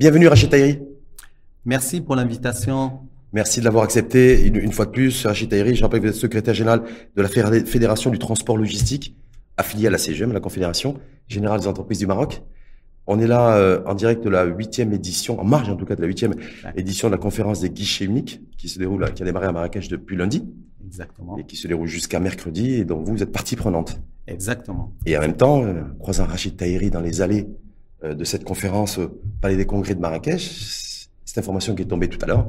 Bienvenue Rachid Tahiri. Merci pour l'invitation. Merci de l'avoir accepté une, fois de plus. Rachid Tahiri, je rappelle que vous êtes secrétaire général de la Fédération du transport logistique, affiliée à la CGM, la Confédération Générale des entreprises du Maroc. On est là euh, en direct de la huitième édition, en marge en tout cas de la huitième édition de la conférence des guichets uniques qui se déroule, qui a démarré à Marrakech depuis lundi. Exactement. Et qui se déroule jusqu'à mercredi. Et donc vous, vous êtes partie prenante. Exactement. Et en même temps, euh, croisant Rachid Tahiri dans les allées de cette conférence au Palais des Congrès de Marrakech, cette information qui est tombée tout à l'heure,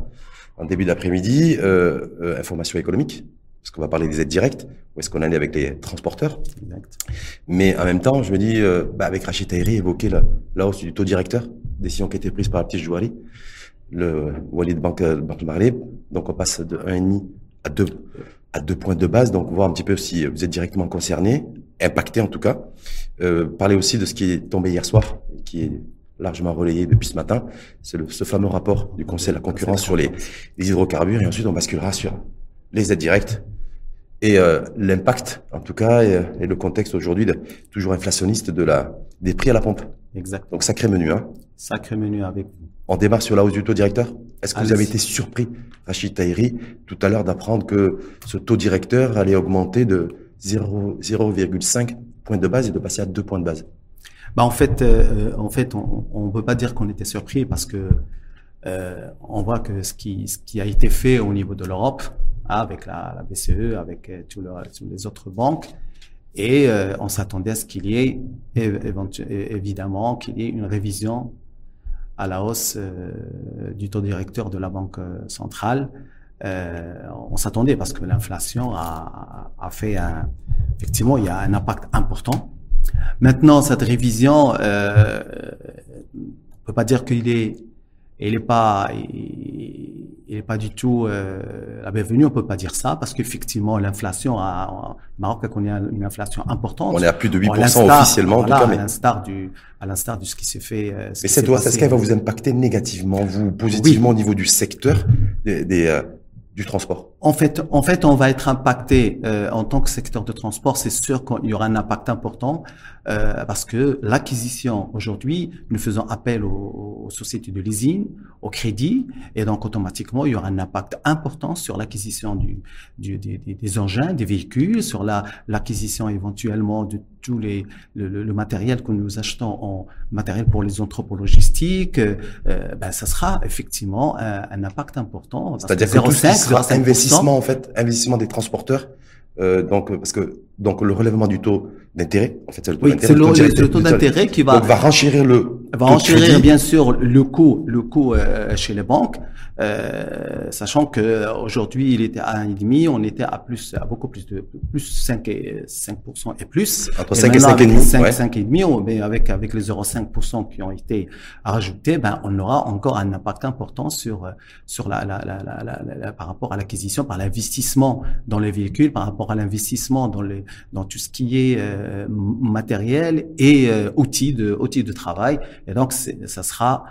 en début d'après-midi, euh, information économique, parce qu'on va parler des aides directes, où est-ce qu'on en est avec les transporteurs. Exact. Mais en même temps, je me dis, bah, avec Rachid Tahiri, évoquer la, la, hausse du taux directeur, décision qui a été prise par la petite Jouari, le Walid Banque, Banque Marley. Donc on passe de 1,5 à 2 à deux points de base, donc voir un petit peu si vous êtes directement concerné, impacté en tout cas. Euh, parler aussi de ce qui est tombé hier soir, qui est largement relayé depuis ce matin, c'est ce fameux rapport du Conseil de la concurrence sur les, les, hydrocarbures, et ensuite on basculera sur les aides directes et euh, l'impact, en tout cas, et, et le contexte aujourd'hui toujours inflationniste de la des prix à la pompe. Exact. Donc sacré menu, hein. Sacré menu avec vous. On démarre sur la hausse du taux directeur. Est-ce que vous avez été surpris, Rachid Tahiri, tout à l'heure d'apprendre que ce taux directeur allait augmenter de 0,5 points de base et de passer à 2 points de base? Bah en fait, euh, en fait, on ne peut pas dire qu'on était surpris parce que euh, on voit que ce qui, a été fait au niveau de l'Europe, hein, avec la, BCE, avec euh, tous les autres banques, et euh, on s'attendait à ce qu'il y ait évidemment qu'il y ait une révision à la hausse du taux directeur de la Banque centrale. On s'attendait parce que l'inflation a, a, fait un, effectivement il y a un impact important. Maintenant cette révision, euh, on peut pas dire qu'il est, il est pas, il n'est pas du tout euh, la bienvenue, on peut pas dire ça, parce qu'effectivement, l'inflation, a, Maroc a connu une inflation importante. On est à plus de 8% officiellement, en tout cas, mais... à l'instar du, à l'instar de ce qui s'est fait. Euh, mais cette loi, est-ce qu'elle va vous impacter négativement, vous, positivement au niveau du secteur des, des euh, du transport En fait, en fait, on va être impacté euh, en tant que secteur de transport. C'est sûr qu'il y aura un impact important euh, parce que l'acquisition aujourd'hui, nous faisons appel aux, sociétés de leasing, au crédit, et donc automatiquement, il y aura un impact important sur l'acquisition du, du des, des, engins, des véhicules, sur la l'acquisition éventuellement de tous les le, le, matériel que nous achetons en matériel pour les entrepôts logistiques. Euh, ben, ça sera effectivement un, un impact important. C'est-à-dire que tout ce investissement en fait, investissement des transporteurs. Euh, donc parce que donc le relèvement du taux d'intérêt, en fait, c'est le taux oui, d'intérêt. C'est le, taux d'intérêt qui va, va renchérir le va enchérir bien sûr le coût, le coût euh, chez les banques, euh, sachant que aujourd'hui il était à 1,5, on était à plus, à beaucoup plus de plus 5 et 5 et plus. Entre 5 et 5 et demi, 5, ouais. 5 et demi, mais avec avec les 0,5% qui ont été rajoutés, ben on aura encore un impact important sur sur la, la, la, la, la par rapport à l'acquisition, par l'investissement dans les véhicules, par rapport à l'investissement dans les dans tout ce qui est euh, matériel et euh, outils de outils de travail. Et donc, ça sera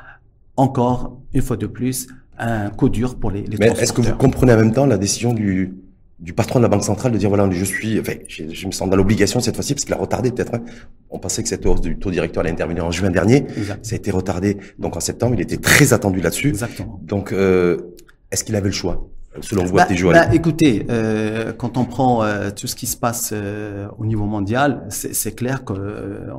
encore, une fois de plus, un coup dur pour les, les Mais est-ce que vous comprenez en même temps la décision du, du patron de la Banque centrale de dire voilà, je suis, enfin, je, me sens dans l'obligation cette fois-ci parce qu'il a retardé peut-être. Hein. On pensait que cette hausse du taux directeur allait intervenir en juin dernier. Ça a été retardé donc en septembre. Il était très attendu là-dessus. Exactement. Donc, euh, est-ce qu'il avait le choix? Selon vous, bah, à bah, Écoutez, euh, quand on prend euh, tout ce qui se passe euh, au niveau mondial, c'est clair qu'il euh,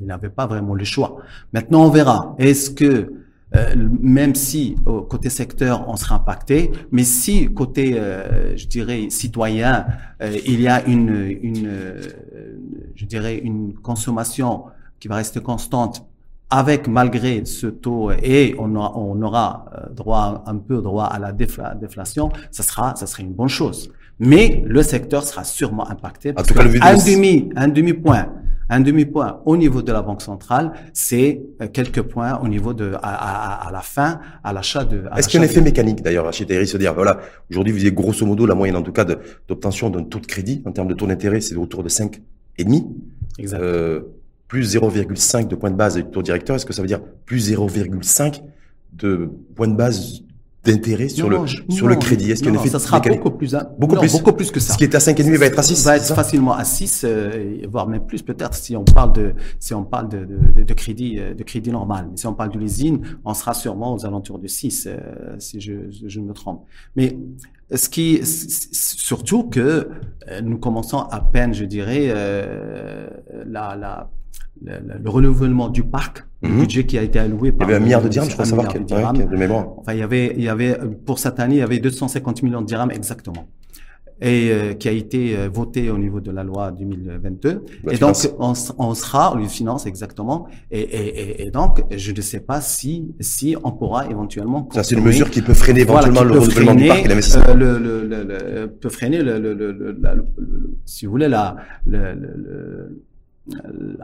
n'avait pas vraiment le choix. Maintenant, on verra. Est-ce que euh, même si au côté secteur on sera impacté, mais si côté, je dirais, citoyen, il y a une, une je dirais, une consommation qui va rester constante avec malgré ce taux et on aura, on aura euh, droit un peu droit à la déflation, ça sera ça serait une bonne chose. Mais le secteur sera sûrement impacté parce que un demi un demi point un demi point au niveau de la banque centrale, c'est euh, quelques points au niveau de à, à, la fin à l'achat de. Est-ce qu'il y a un effet mécanique d'ailleurs Thierry se dire voilà aujourd'hui vous avez grosso modo la moyenne en tout cas d'obtention d'un taux de crédit en termes de taux d'intérêt c'est autour de 5 et demi. Exact. Euh, plus 0,5 de point de base du taux directeur, est-ce que ça veut dire plus 0,5 de point de base d'intérêt sur le sur le crédit? Est-ce qu'il y a un effet ça sera beaucoup plus beaucoup plus beaucoup plus que ça. Ce qui est à 5,5 va être à 6. Va être facilement à 6 euh, voire même plus peut-être si on parle de si on parle de, de, de, crédit euh, de crédit normal. Mais si on parle du leasing, on sera sûrement aux alentours de 6 euh, si je je me trompe. Mais ce qui surtout que nous commençons à peine, je dirais, la, la le, renouvellement du parc, le mhm. budget qui a été alloué par. Il y avait un milliard de dirhams, je crois savoir, qu'il y de mémoire. Enfin, il y avait, il y avait, pour cette année, il y avait 250 millions de dirhams exactement et euh, qui a été euh, voté au niveau de la loi 2022. et donc, on, on, sera, on finance exactement. Et, et, et, donc, je ne sais pas si si on pourra éventuellement. Ça, c'est une mesure qui peut freiner éventuellement le renouvellement du parc et l'investissement. Euh, le, le, le, peut freiner le, le, si vous voulez la le, euh,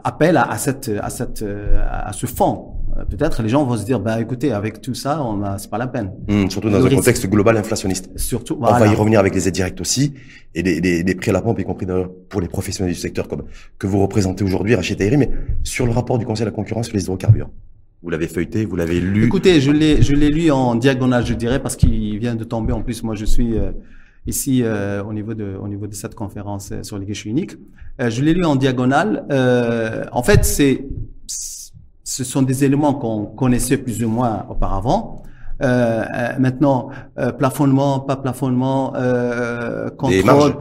appel à, à, cette, à, cette, euh, à ce fonds. Euh, peut-être les gens vont se dire, bah écoutez, avec tout ça, on a, c'est pas la peine. Mmh, surtout dans un contexte global inflationniste. Surtout. On va y revenir avec les aides directes aussi et les, les, les prix à la pompe, y compris pour les professionnels du secteur comme que vous représentez aujourd'hui, Rachid Tahiri, mais sur le rapport du Conseil de la concurrence sur les hydrocarbures. Vous l'avez feuilleté, vous l'avez lu. Écoutez, je l'ai, je l'ai lu en diagonale, je dirais, parce qu'il vient de tomber. En plus, moi, je suis ici euh, au niveau de au niveau de cette conférence euh, sur les guichets uniques. Euh, je l'ai lu en diagonale. en fait, c'est ce sont des éléments qu'on connaissait plus ou moins auparavant. maintenant, plafonnement, pas plafonnement, contrôle,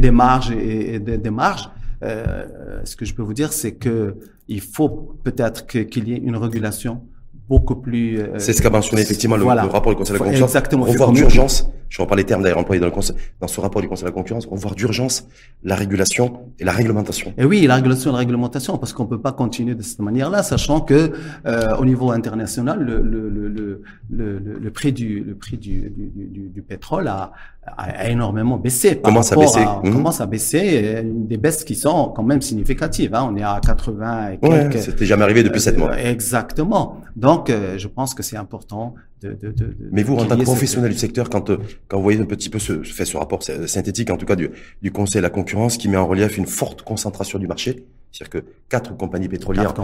des marges, et, des, marges. ce que je peux vous dire, c'est que il faut peut-être qu'il y ait une régulation beaucoup plus. Euh, c'est ce qu'a mentionné effectivement le, rapport du Conseil de la concurrence. Exactement. Revoir d'urgence. Je reprends les termes d'ailleurs employés dans, le conseil, dans ce rapport du Conseil de la concurrence. Revoir d'urgence la régulation et la réglementation. Et oui, la régulation et la réglementation, parce qu'on peut pas continuer de cette manière-là, sachant que euh, au niveau international, le, le, le, le, le prix du le prix du, du, du, du pétrole a, a énormément baissé. Par commence à baisser. À, mmh. Commence à baisser. Des baisses qui sont quand même significatives. Hein. On est à 80 et quelques. C'était jamais arrivé depuis sept mois. Euh, exactement. Donc, euh, je pense que c'est important de, de, de, Mais vous, en tant que professionnel du secteur, quand, euh, quand vous voyez un petit peu ce, fait ce rapport synthétique, en tout cas du, du Conseil de la concurrence, qui met en relief une forte concentration du marché, c'est-à-dire que quatre compagnies pétrolières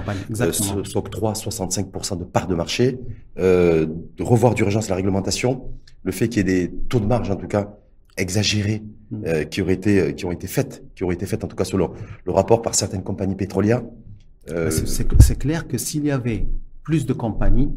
euh, s'octroient 65% de parts de marché, euh, de revoir d'urgence la réglementation, le fait qu'il y ait des taux de marge, en tout cas, exagérés, mm. euh, qui auraient été, qui ont été faites, qui auraient été faites, en tout cas, selon le rapport par certaines compagnies pétrolières. Euh, c'est clair que s'il y avait plus de compagnies,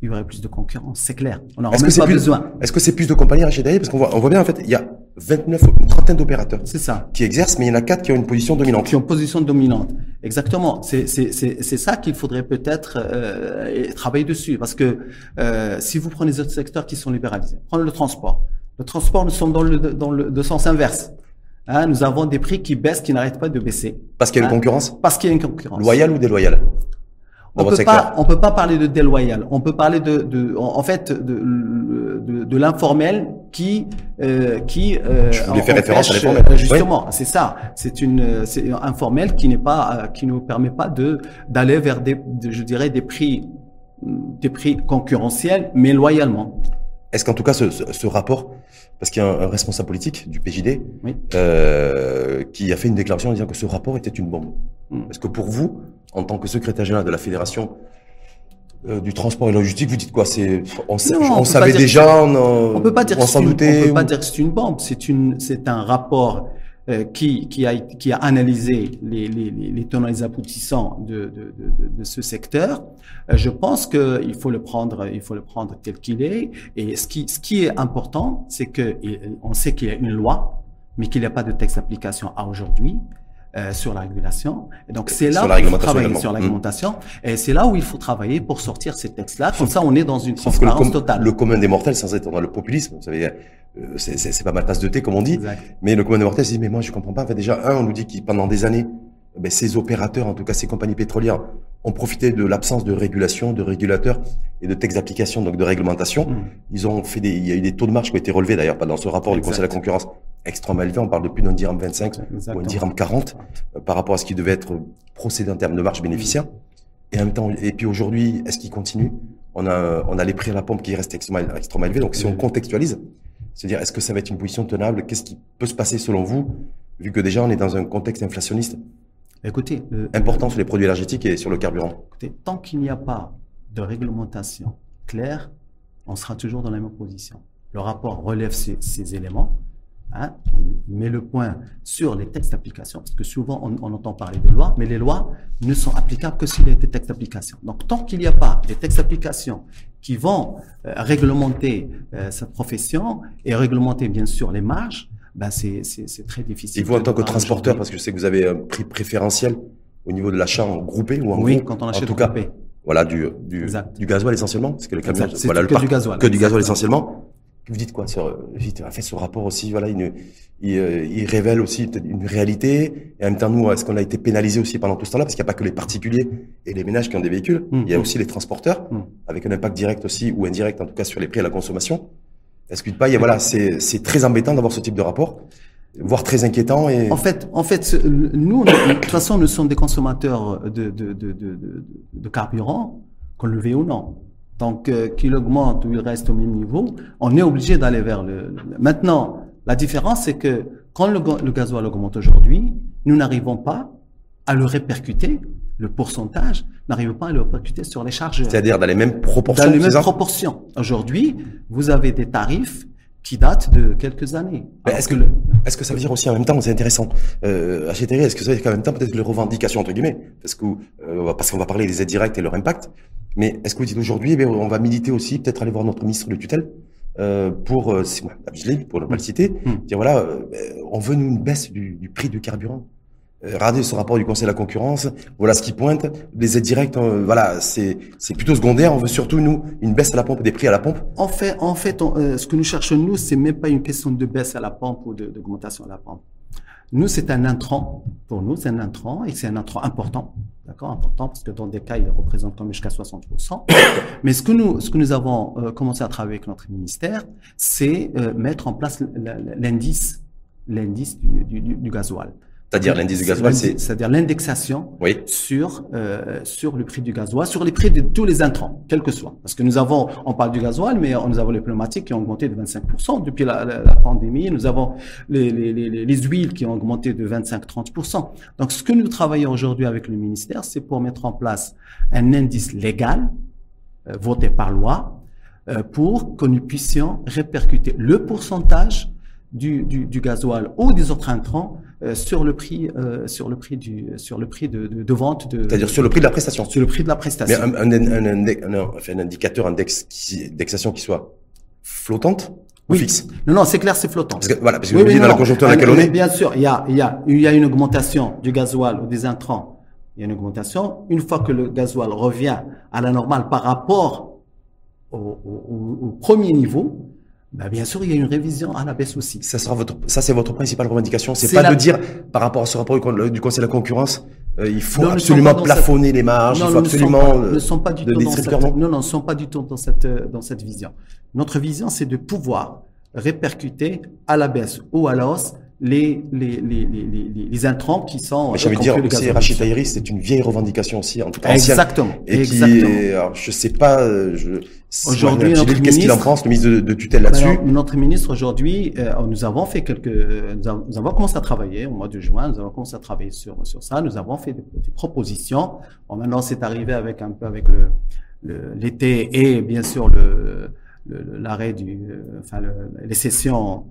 il y aurait plus de concurrence, c'est clair. On n'aurait même pas besoin. Est-ce que c'est plus de compagnies à Parce qu'on voit, on voit bien, en fait, il y a 29, une trentaine d'opérateurs. C'est ça. Qui exercent, mais il y en a quatre qui ont une position dominante. Qui ont une position dominante. Exactement. C'est, c'est, c'est, c'est ça qu'il faudrait peut-être euh, travailler dessus. Parce que euh, si vous prenez les autres secteurs qui sont libéralisés, prenez le transport. Le transport, nous sommes dans le, dans le sens inverse. Hein, nous avons des prix qui baissent, qui n'arrêtent pas de baisser. Parce qu'il y a une hein. concurrence? Parce qu'il y a une concurrence. Loyale ou déloyale? On peut pas, on peut pas parler de déloyal. On peut parler de, de en fait, de, de, de l'informel qui, euh, qui. Euh, Je voulais faire référence à l'informel. Euh, justement, c'est ça. C'est une, c'est informel qui n'est pas, euh, qui ne nous permet pas de d'aller vers des, je dirais, des prix, des prix concurrentiels, mais loyalement. Est-ce qu'en tout cas, ce, ce, ce rapport, parce qu'il y a un, responsable politique du PJD oui. euh, qui a fait une déclaration en disant que ce rapport était une bombe. Hmm. Est-ce que pour vous, en tant que secrétaire général de la fédération euh, du transport et logistique, vous dites quoi? C'est on, on, savait déjà, on, on peut pas dire que c'est une, peut pas dire que c'est une bombe. C'est une, c'est un rapport euh, qui a analysé les les les tenants et les aboutissants de ce secteur. Euh, je pense que il faut le prendre tel qu'il est. Et ce qui est important, c'est que on sait qu'il y a une loi, mais qu'il n'y a pas de texte d'application à aujourd'hui. Euh, sur la régulation. Et donc c'est là où il faut travailler sur la réglementation. Et c'est là où il faut travailler pour sortir ces textes-là. Comme ça, on est dans une transparence totale. Le commun des mortels, sans être dans le populisme, vous savez, euh, c'est pas ma tasse de thé comme on dit. Mais le commun des mortels se dit mais moi je comprends pas. En fait, déjà un, on nous dit qu'il pendant des années, ben, ces opérateurs, en tout cas ces compagnies pétrolières, ont profité de l'absence de régulation, de régulateurs et de textes d'application, donc de réglementation. Mm. Ils ont fait des, il y a eu des taux de marge qui ont été relevés d'ailleurs, pas dans ce rapport du Conseil de la concurrence extrêmement élevé. On parle de plus d'un dirham 25 ou un dirham 40 euh, par rapport à ce qui devait être procédé en termes de marge bénéficiaire. Et en même temps, et puis aujourd'hui, est-ce qu'il continue? On a, on a les prix à la pompe qui restent extrêmement, extrêmement élevés. Donc si on contextualise, c'est-à-dire est-ce que ça va être une position tenable? Qu'est-ce qui peut se passer selon vous, vu que déjà on est dans un contexte inflationniste? Écoutez, important sur les produits énergétiques et sur le carburant. Écoutez, tant qu'il n'y a pas de réglementation claire, on sera toujours dans la même position. Le rapport relève ces, ces éléments, hein, il met le point sur les textes d'application, parce que souvent on, on, entend parler de lois, mais les lois ne sont applicables que s'il y a des textes d'application. Donc tant qu'il n'y a pas des textes d'application qui vont euh, réglementer euh, cette profession et réglementer bien sûr les marges, ben c'est très difficile. Et vous en tant que transporteur, parce que je sais que vous avez un prix préférentiel au niveau de l'achat en groupé ou en Oui, quand on en achète tout en cas, groupé. Voilà, du, du, du gasoil essentiellement, parce que le camion, voilà, que le parc- du gasoil. que du gasoil essentiellement. Vous dites quoi sur, vite, fait, ce rapport aussi, voilà, il, il, euh, il révèle aussi une réalité. Et en même temps, nous, est-ce qu'on a été pénalisé aussi pendant tout ce temps-là? Parce qu'il n'y a pas que les particuliers et les ménages qui ont des véhicules. Mm. Il y a aussi les transporteurs, Mm. avec un impact direct aussi, ou indirect, en tout cas, sur les prix à la consommation. Est-ce que pas, il y a, voilà, c'est, très embêtant d'avoir ce type de rapport, voire très inquiétant et, En fait, en fait, nous, de toute façon, nous sommes des consommateurs de, de, de, de, de, de carburant, qu'on le veuille ou non. Donc, euh, qu'il augmente ou il reste au même niveau, on est obligé d'aller vers le, le- Maintenant, la différence, c'est que quand le, le gasoil augmente aujourd'hui, nous n'arrivons pas à le répercuter, le pourcentage, n'arrivons pas à le répercuter sur les charges c'est-à-dire dans les mêmes proportions. dans les mêmes proportions. Aujourd'hui, vous avez des tarifs qui datent de quelques années. Est-ce que, le- est-ce que ça veut dire aussi en même temps, c'est intéressant, euh, est-ce que ça veut dire qu'en même temps, peut-être que les revendications, entre guillemets, parce euh, parce qu'on va parler des aides directes et leur impact, mais est-ce que vous dites aujourd'hui, eh on va militer aussi, peut-être aller voir notre ministre de tutelle, euh, pour, euh, pour ne pas le citer, Mm. dire voilà, euh, on veut nous une baisse du, du prix du carburant. Euh, regardez ce rapport du Conseil de la concurrence, voilà ce qui pointe. Les aides directes, euh, voilà, c'est c'est plutôt secondaire. On veut surtout nous une baisse à la pompe des prix à la pompe. En fait, en fait, on- euh, ce que nous cherchons nous, c'est même pas une question de baisse à la pompe ou d'augmentation à la pompe. Nous, c'est un intrant. Pour nous, c'est un intrant et c'est un intrant important. D'accord, important parce que dans des cas, il représente quand même jusqu'à 60%. Mais ce que nous, ce que nous avons euh, commencé à travailler avec notre ministère, c'est euh, mettre en place l'indice, l'indice du, du gasoil. C'est-à-dire l'indice du gasoil, c'est c'est-à-dire l'indexation oui. sur euh, sur le prix du gasoil, sur les prix de tous les intrants, quels que soient. Parce que nous avons, on parle du gasoil, mais nous avons les pneumatiques qui ont augmenté de 25% depuis la, la, la pandémie. Nous avons les, les, les, les huiles qui ont augmenté de 25-30%. Donc, ce que nous travaillons aujourd'hui avec le ministère, c'est pour mettre en place un indice légal euh, voté par loi euh, pour que nous puissions répercuter le pourcentage du, du, du gasoil ou des autres intrants euh, sur le prix euh, sur le prix du sur le prix de, de, de vente de C'est-à-dire sur le prix de la prestation. sur le prix de la Mais prestation. un, un, un, un, un- enfin, un indicateur index qui- d'indexation qui soit flottante ou Oui. fixe. Non, non, c'est clair, c'est flottant. Parce que, voilà, parce que Oui, vous oui, dites non, dans la conjoncture dans laquelle on est. Bien sûr, il y a, il y a, il y a une augmentation du gasoil ou des intrants. Il y a une augmentation. Une fois que le gasoil revient à la normale par rapport au- au premier niveau, ben, bien sûr, il y a une révision à la baisse aussi. Ça sera votre, ça c'est votre principale revendication. C'est pas la- de dire par rapport à ce rapport du, con- du Conseil de la concurrence, euh, il faut Non, absolument plafonner les marges, il faut nous ne absolument. pas- euh, ne sommes pas du tout dans cette, non, non non, ne sommes pas du tout dans cette, dans cette vision. Notre vision, c'est de pouvoir répercuter à la baisse ou à la hausse les, les, les, les, les, les intrants qui sont. Y dire, aussi. Rachid Tahiri, c'est une vieille revendication aussi, en tout cas ancienne. Exactement. Et qui, est- alors, je sais pas, euh, je, Aujourd'hui, qu'est-ce qu'il en pense, le ministre de, de tutelle là-dessus? Notre ministre aujourd'hui, euh, nous avons fait quelques, nous avons, nous avons commencé à travailler au mois de juin, nous avons commencé à travailler sur sur ça. Nous avons fait des, des propositions. Bon, maintenant, c'est arrivé avec un peu avec le l'été et bien sûr le- l'arrêt du, euh, enfin le, les sessions.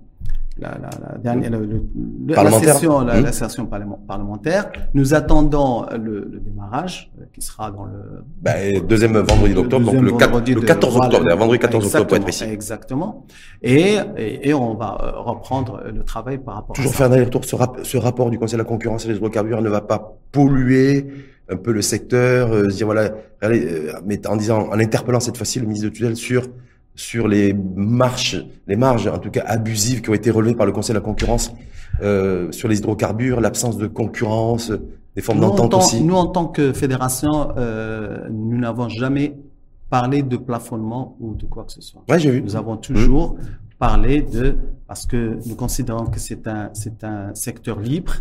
La, la, la dernière, le, le- le- Parlementaire. session, la, Mmh. la session parlement- parlementaire. Nous attendons le, le démarrage euh, qui sera dans le Bah, deuxième vendredi d'octobre, donc le, 4, vendredi le de- 14 voilà. octobre, d'ailleurs, vendredi 14 octobre pour être précis. Exactement. Et, et, et on va euh, reprendre le travail par rapport Toujours à faire un aller-retour, ce, rap- ce rapport du Conseil de la concurrence et des hydrocarbures ne va pas polluer un peu le secteur, euh, se dire voilà, allez, euh, mais en disant, en interpellant cette fois-ci le ministre de tutelle sur sur les marges, les marges en tout cas abusives qui ont été relevées par le Conseil de la concurrence euh, sur les hydrocarbures, l'absence de concurrence, des formes d'entente aussi. nous, en tant que fédération, euh, nous n'avons jamais parlé de plafonnement ou de quoi que ce soit. Ouais, j'ai vu. Nous avons toujours parlé de, parce que nous considérons que c'est un, c'est un secteur libre,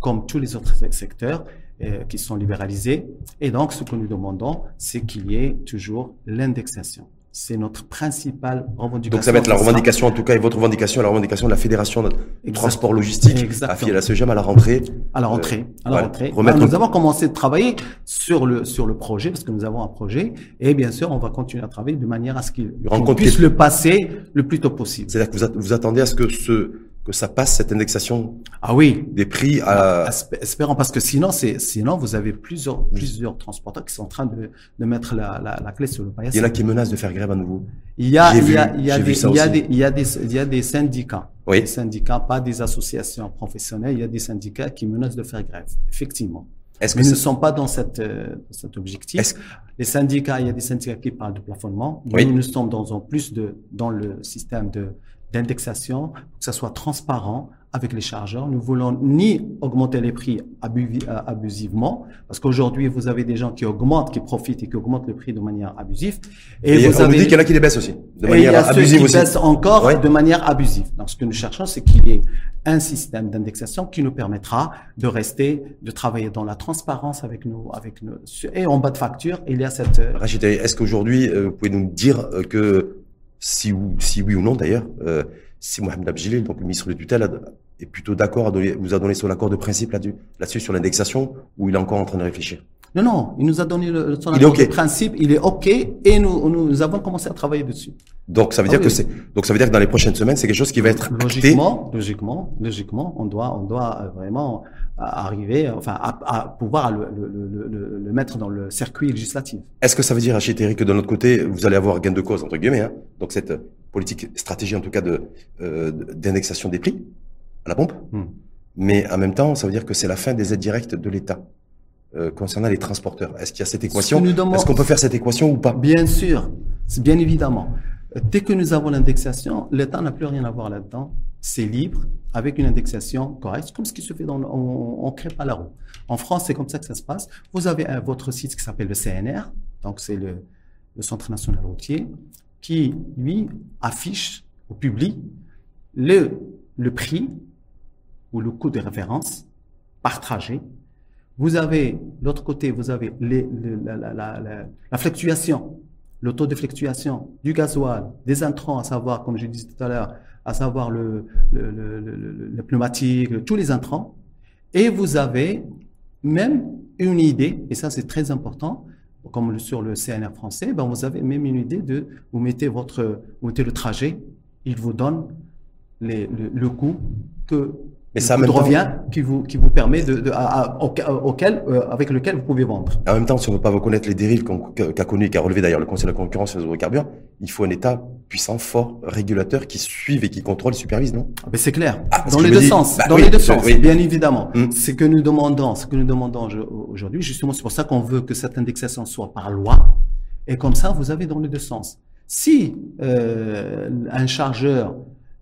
comme tous les autres secteurs euh, qui sont libéralisés. Et donc, ce que nous demandons, c'est qu'il y ait toujours l'indexation. C'est notre principale revendication. Donc ça va être la revendication, en tout cas, et votre revendication, la revendication de la Fédération de Transport Logistique, affiliée à la CEGEM à la rentrée. À la rentrée. à la rentrée. nous avons commencé de travailler sur le, sur le projet, parce que nous avons un projet, et bien sûr, on va continuer à travailler de manière à ce qu'il puisse le passer le plus tôt possible. C'est-à-dire que vous, vous attendez à ce que ce, que ça passe cette indexation ah oui des prix à espérons parce que sinon c'est sinon vous avez plusieurs plusieurs transporteurs qui sont en train de, de mettre la, la, la clé sur le paillasson. Il y en a qui menacent de faire grève à nouveau. Il y a il y a il y a des il y a des il y a des il y a des syndicats oui. des syndicats pas des associations professionnelles il y a des syndicats qui menacent de faire grève effectivement. Est-ce que nous ne sommes pas dans cette euh, cet objectif. Les syndicats, il y a des syndicats qui parlent de plafonnement. Oui. Nous, nous sommes dans un plus de dans le système de d'indexation, que ça soit transparent avec les chargeurs. Nous voulons ni augmenter les prix euh, abusivement, parce qu'aujourd'hui, vous avez des gens qui augmentent, qui profitent et qui augmentent le prix de manière abusive. Et, vous avez... dit qu'il y en a qui les baissent aussi, de manière et il y a abusive ceux qui baissent encore de manière abusive. Donc, ce que nous cherchons, c'est qu'il y ait un système d'indexation qui nous permettra de rester, de travailler dans la transparence avec nous, avec nous. Et en bas de facture, il y a cette... Euh, Rachid, est-ce qu'aujourd'hui, euh, vous pouvez nous dire que si, si oui ou non d'ailleurs, euh, si Mohamed Abjili, donc le ministre de tutelle, est plutôt d'accord, vous a donné son accord de principe là-dessus, là-dessus sur l'indexation, ou il est encore en train de réfléchir? Non, non, il nous a donné le, son accord de principe, il est OK, et nous, nous avons commencé à travailler dessus. Donc ça veut dire ah que c'est, donc ça veut dire que dans les prochaines semaines, c'est quelque chose qui va être logiquement, logiquement, logiquement, on doit, on doit euh, vraiment arriver, enfin, à, pouvoir le, le, le, le, mettre dans le circuit législatif. Est-ce que ça veut dire, Thierry, que de notre côté, vous allez avoir gain de cause entre guillemets, hein, donc cette politique stratégie en tout cas de euh, d'indexation des prix à la pompe, hmm. mais en même temps, ça veut dire que c'est la fin des aides directes de l'État. Euh, concernant les transporteurs. Est-ce qu'il y a cette équation Est-ce qu'on peut faire cette équation ou pas Bien sûr, bien évidemment. Dès que nous avons l'indexation, l'État n'a plus rien à voir là-dedans. C'est libre, avec une indexation correcte, comme ce qui se fait dans, on, on crée pas la roue. En France, c'est comme ça que ça se passe. Vous avez votre site qui s'appelle le CNR, donc c'est le, le Centre national routier, qui lui affiche au public le le prix ou le coût de référence par trajet. Vous avez l'autre côté, vous avez la, fluctuation le taux de fluctuation du gasoil, des intrants, à savoir, comme je disais tout à l'heure, à savoir le, le, pneumatique, tous les intrants. Et vous avez même une idée, et ça c'est très important, comme sur le CNR français, ben vous avez même une idée de, vous mettez votre, vous mettez le trajet, il vous donne le, le coût que mais ça de revient qui vous qui vous permet de, de à, auquel euh, avec lequel vous pouvez vendre. En même temps, si on ne veut pas reconnaître les dérives qu'a connu qu'a relevé d'ailleurs le Conseil de la concurrence et des hydrocarbures, il faut un État puissant, fort, régulateur qui suive et qui contrôle, supervise, non? Ah, Mais c'est clair. Ah, dans, les deux sens, bah dans les deux sens. bien évidemment. Hum. Ce que nous demandons, ce que nous demandons aujourd'hui, justement, c'est pour ça qu'on veut que cette indexation soit par loi. Et comme ça, vous avez dans les deux sens. Si euh, un chargeur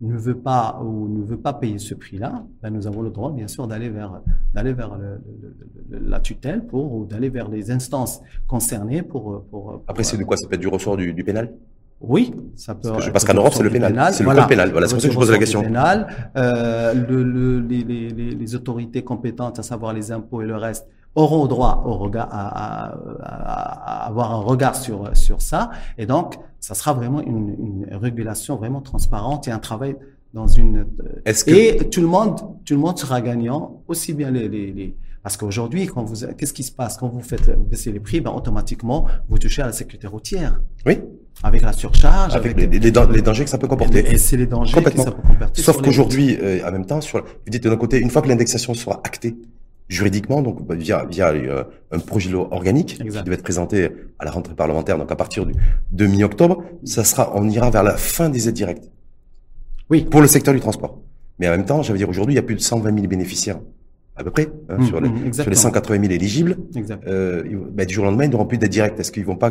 ne veut pas ou ne veut pas payer ce prix-là, ben nous avons le droit, bien sûr, d'aller vers d'aller vers le, la tutelle pour ou d'aller vers les instances concernées pour pour. Après, c'est de quoi? Ça peut être du ressort du, du pénal? Oui, ça peut. Parce, parce qu'en Europe, c'est le pénal. C'est le code pénal. Voilà, c'est pour ça que je pose la question. Pénal, euh, le, les, les, les autorités compétentes, à savoir les impôts et le reste, auront droit au regard, à, à, à, avoir un regard sur sur ça, et donc ça sera vraiment une, une régulation vraiment transparente et un travail dans une que... et tout le monde tout le monde sera gagnant, aussi bien les, les, les parce qu'aujourd'hui, quand vous, qu'est-ce qui se passe? Quand vous faites baisser les prix Ben automatiquement, vous touchez à la sécurité routière. Oui. Avec la surcharge, avec, les, les, les, dangers que ça peut comporter. Et, c'est les dangers que ça peut comporter. Sauf qu'aujourd'hui, euh, en même temps, sur, vous dites notre côté, une fois que l'indexation sera actée, juridiquement, donc bah, via, via euh, un projet de loi organique qui devait être présenté à la rentrée parlementaire, donc à partir du, de mi-octobre, ça sera, on ira vers la fin des aides directes. Oui. Pour le secteur du transport. Mais en même temps, j'allais dire aujourd'hui, il y a plus de 120 000 bénéficiaires à peu près, hein, mmh, sur, les, mmh, sur, les, 180 000 éligibles. Euh, bah, du jour au lendemain, ils n'auront plus d'aide directe. Est-ce qu'ils vont pas,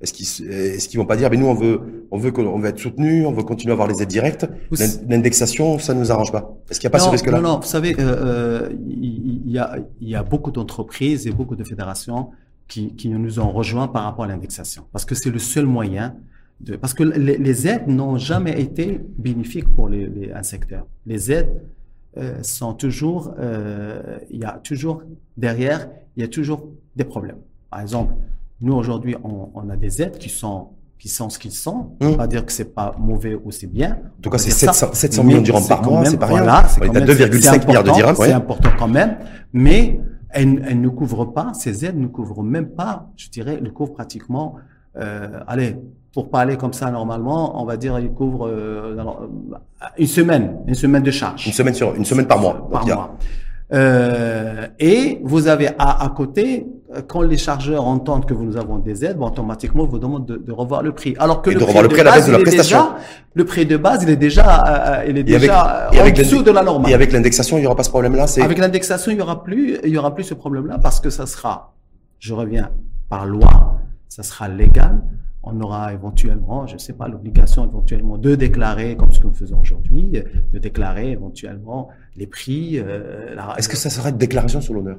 est-ce qu'ils, est-ce qu'ils vont pas dire, mais nous on veut, on veut qu'on veut être soutenu, on veut continuer à avoir les aides directes. L'indexation, ça nous arrange pas. Est-ce qu'il n'y a pas ce risque-là? Non, non. Vous savez, euh, euh, il y, a, beaucoup d'entreprises et beaucoup de fédérations qui, nous ont rejoints par rapport à l'indexation, parce que c'est le seul moyen parce que les, aides n'ont jamais été bénéfiques pour un secteur. Les aides euh, sont toujours, euh, il y a toujours derrière, il y a toujours des problèmes. Par exemple, nous aujourd'hui, on, a des aides qui sont qui sont ce qu'ils sont. On Hum. pas dire que c'est pas mauvais ou c'est bien. En tout cas, On c'est va dire ça. 700, 700 Mais millions de dirhams par mois, c'est pas rien. voilà, c'est On est quand à même- 2,5 c'est milliards de dirhams, ouais. C'est important quand même, mais elles, elles ne couvrent pas, ces aides ne couvrent même pas, je dirais, elles couvrent pratiquement, euh, allez, pour parler comme ça normalement, on va dire, ils couvrent euh, une semaine, une semaine de charge. Une semaine sur, une semaine par mois. Par il mois. Euh, et vous avez à, à côté, quand les chargeurs entendent que nous avons des aides, bon, automatiquement, ils vous demandent de, de revoir le prix. Alors que Et le de prix revoir le prix à la baisse de la il est prestation. déjà- le prix de base, il est déjà, euh, il est Et déjà et en avec dessous de la normale. Et avec l'indexation, il n'y aura pas ce problème-là. Avec l'indexation, il y aura plus, il y aura plus ce problème-là parce que ça sera, je reviens par loi, ça sera légal. On aura éventuellement, je sais pas, l'obligation éventuellement de déclarer, comme ce que nous faisons aujourd'hui, de déclarer éventuellement les prix. euh, la- Est-ce que ça sera une déclaration sur l'honneur?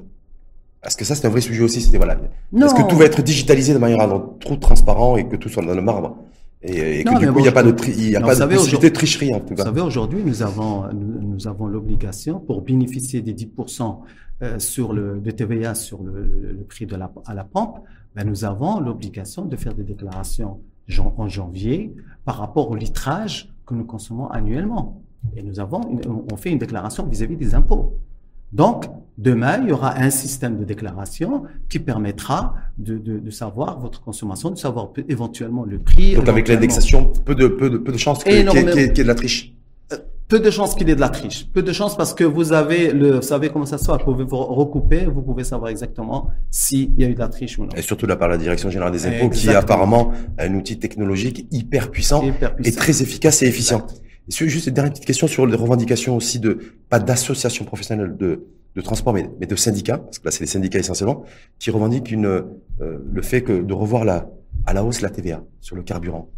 Parce que ça, c'est un vrai sujet aussi. C'était voilà. Est-ce que tout va être digitalisé de manière à rendre trop transparent et que tout soit dans le marbre et, et que du coup, il n'y a pas de, je- tri- il y a non, pas vous de savez, possibilité de aujourd'hui- tricherie en tout Vous cas. savez, aujourd'hui, nous avons, nous, nous avons l'obligation pour bénéficier des 10% euh, sur le, de TVA sur le, prix de la, à la pompe, ben, nous avons l'obligation de faire des déclarations en janvier par rapport au litrage que nous consommons annuellement. Et nous avons, une- on fait une déclaration vis-à-vis des impôts. Donc, demain, il y aura un système de déclaration qui permettra de, de, de savoir votre consommation, de savoir éventuellement le prix. Donc avec l'indexation, peu de, peu de, peu de chances qu'il y, ait- y y de la triche. Peu de chances qu'il y ait de la triche. Peu de chances parce que vous avez le, vous savez comment ça se passe. Vous pouvez vous recouper, vous pouvez savoir exactement s'il y a eu de la triche ou non. Et surtout là par la Direction Générale des Impôts, qui est apparemment un outil technologique hyper puissant Hyper et très efficace et efficient. Exact. Et juste une dernière petite question sur les revendications aussi de, pas d'associations professionnelles de, de transport, mais, mais de syndicats, parce que là c'est les syndicats essentiellement, qui revendiquent une, euh, le fait que de revoir la, à la hausse la TVA sur le carburant.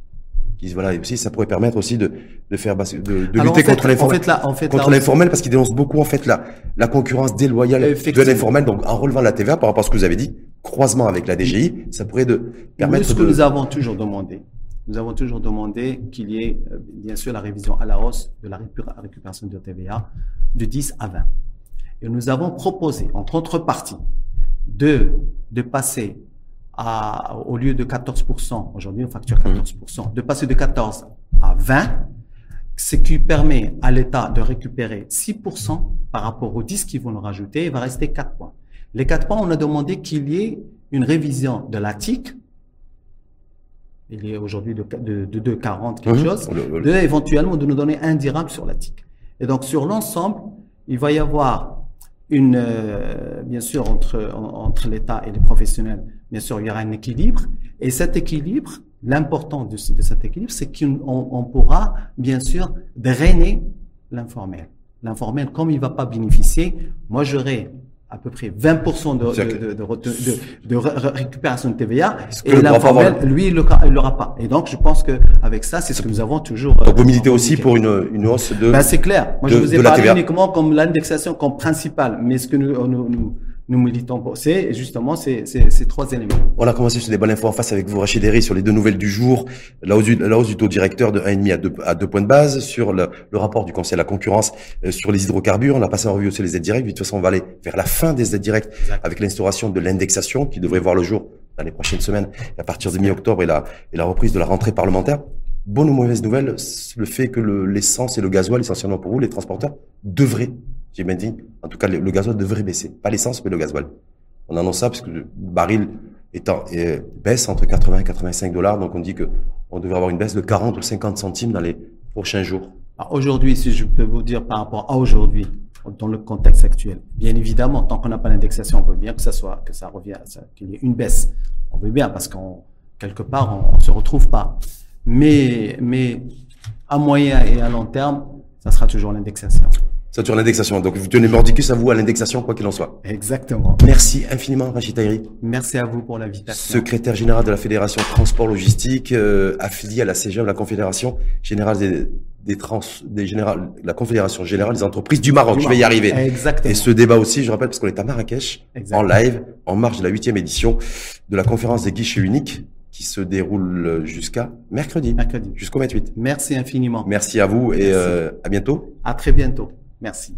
Qui disent, voilà, et aussi ça pourrait permettre aussi de, de faire de, de Alors, lutter en fait- contre l'informel. En fait, là, en fait, contre là, l'informel parce qu'ils dénoncent beaucoup en fait la, la concurrence déloyale de l'informel. Donc en relevant la TVA par rapport à ce que vous avez dit, croisement avec la DGI, ça pourrait de permettre ce que nous avons toujours demandé, nous avons toujours demandé qu'il y ait, euh, bien sûr, la révision à la hausse de la récu- récupération de TVA de 10 à 20. Et nous avons proposé, en contrepartie, de, de passer à, au lieu de 14%, aujourd'hui on facture 14%, de passer de 14 à 20, ce qui permet à l'État de récupérer 6% par rapport aux 10 qu'ils vont nous rajouter, il va rester 4 points. Les 4 points, on a demandé qu'il y ait une révision de l'ATIC, il est aujourd'hui de, de, de 2,40 quelque chose, Le- le- de éventuellement de nous donner un dirham sur la TIC. Et donc sur l'ensemble, il va y avoir une, euh, bien sûr, entre, en- entre l'État et les professionnels, bien sûr, il y aura un équilibre. Et cet équilibre, l'important de, ce- de cet équilibre, c'est qu'on on pourra, bien sûr, drainer l'informel. L'informel, comme il va pas bénéficier, moi j'aurai à peu près 20% de, récupération de TVA et avoir l'informel, lui, il ne l'aura pas. Et donc, je pense que avec ça, c'est ce que nous avons toujours. euh, Donc vous militez aussi revendiqué. pour une, une hausse de. Ben, c'est clair. Moi, je vous ai la parlé uniquement comme l'indexation comme principale, mais ce que nous, nous, nous, militons pour, c'est justement ces, ces, ces trois éléments. On a commencé sur des bonnes infos en face avec vous, Rachid Herry, sur les deux nouvelles du jour, la hausse du, la hausse du taux directeur de 1,5 à 2, à 2 points de base, sur le, le rapport du Conseil à la concurrence euh, sur les hydrocarbures. On a passé en revue aussi les aides directes. De toute façon, on va aller vers la fin des aides directes Exact. avec l'instauration de l'indexation qui devrait voir le jour dans les prochaines semaines à partir de mi-octobre et la, et la reprise de la rentrée parlementaire. Bonne ou mauvaise nouvelle, le fait que le- l'essence et le gasoil, essentiellement pour vous, les transporteurs, devraient, j'ai bien dit, en tout cas, le, le gasoil devrait baisser. Pas l'essence, mais le gasoil. On annonce ça parce que le baril baisse entre 80 et 85 dollars. Donc, on dit que on devrait avoir une baisse de 40 ou 50 centimes dans les prochains jours. Alors, Aujourd'hui, si je peux vous dire par rapport à aujourd'hui, dans le contexte actuel, bien évidemment, tant qu'on n'a pas l'indexation, on veut bien que ça soit, que ça revienne, qu'il y ait une baisse. On veut bien parce qu'on, quelque part, on, on se retrouve pas. Mais, mais, à moyen et à long terme, ça sera toujours l'indexation. Ça sur l'indexation. Donc, vous tenez mordicus à vous à l'indexation, quoi qu'il en soit. Exactement. Merci infiniment, Rachid Tahiri, Merci à vous pour l'invitation. secrétaire général de la Fédération Transport Logistique, euh, affilié à la CGM, la Confédération Générale des, des Trans, des générales, la Confédération Générale des Entreprises du Maroc. Je vais y arriver. Exactement. Et ce débat aussi, je rappelle, parce qu'on est à Marrakech, Exact. en live, en marge de la huitième édition de la conférence des guichets uniques, qui se déroule jusqu'à mercredi, Mercredi. jusqu'au 28. Merci infiniment. Merci à vous et euh, à bientôt. À très bientôt. Merci.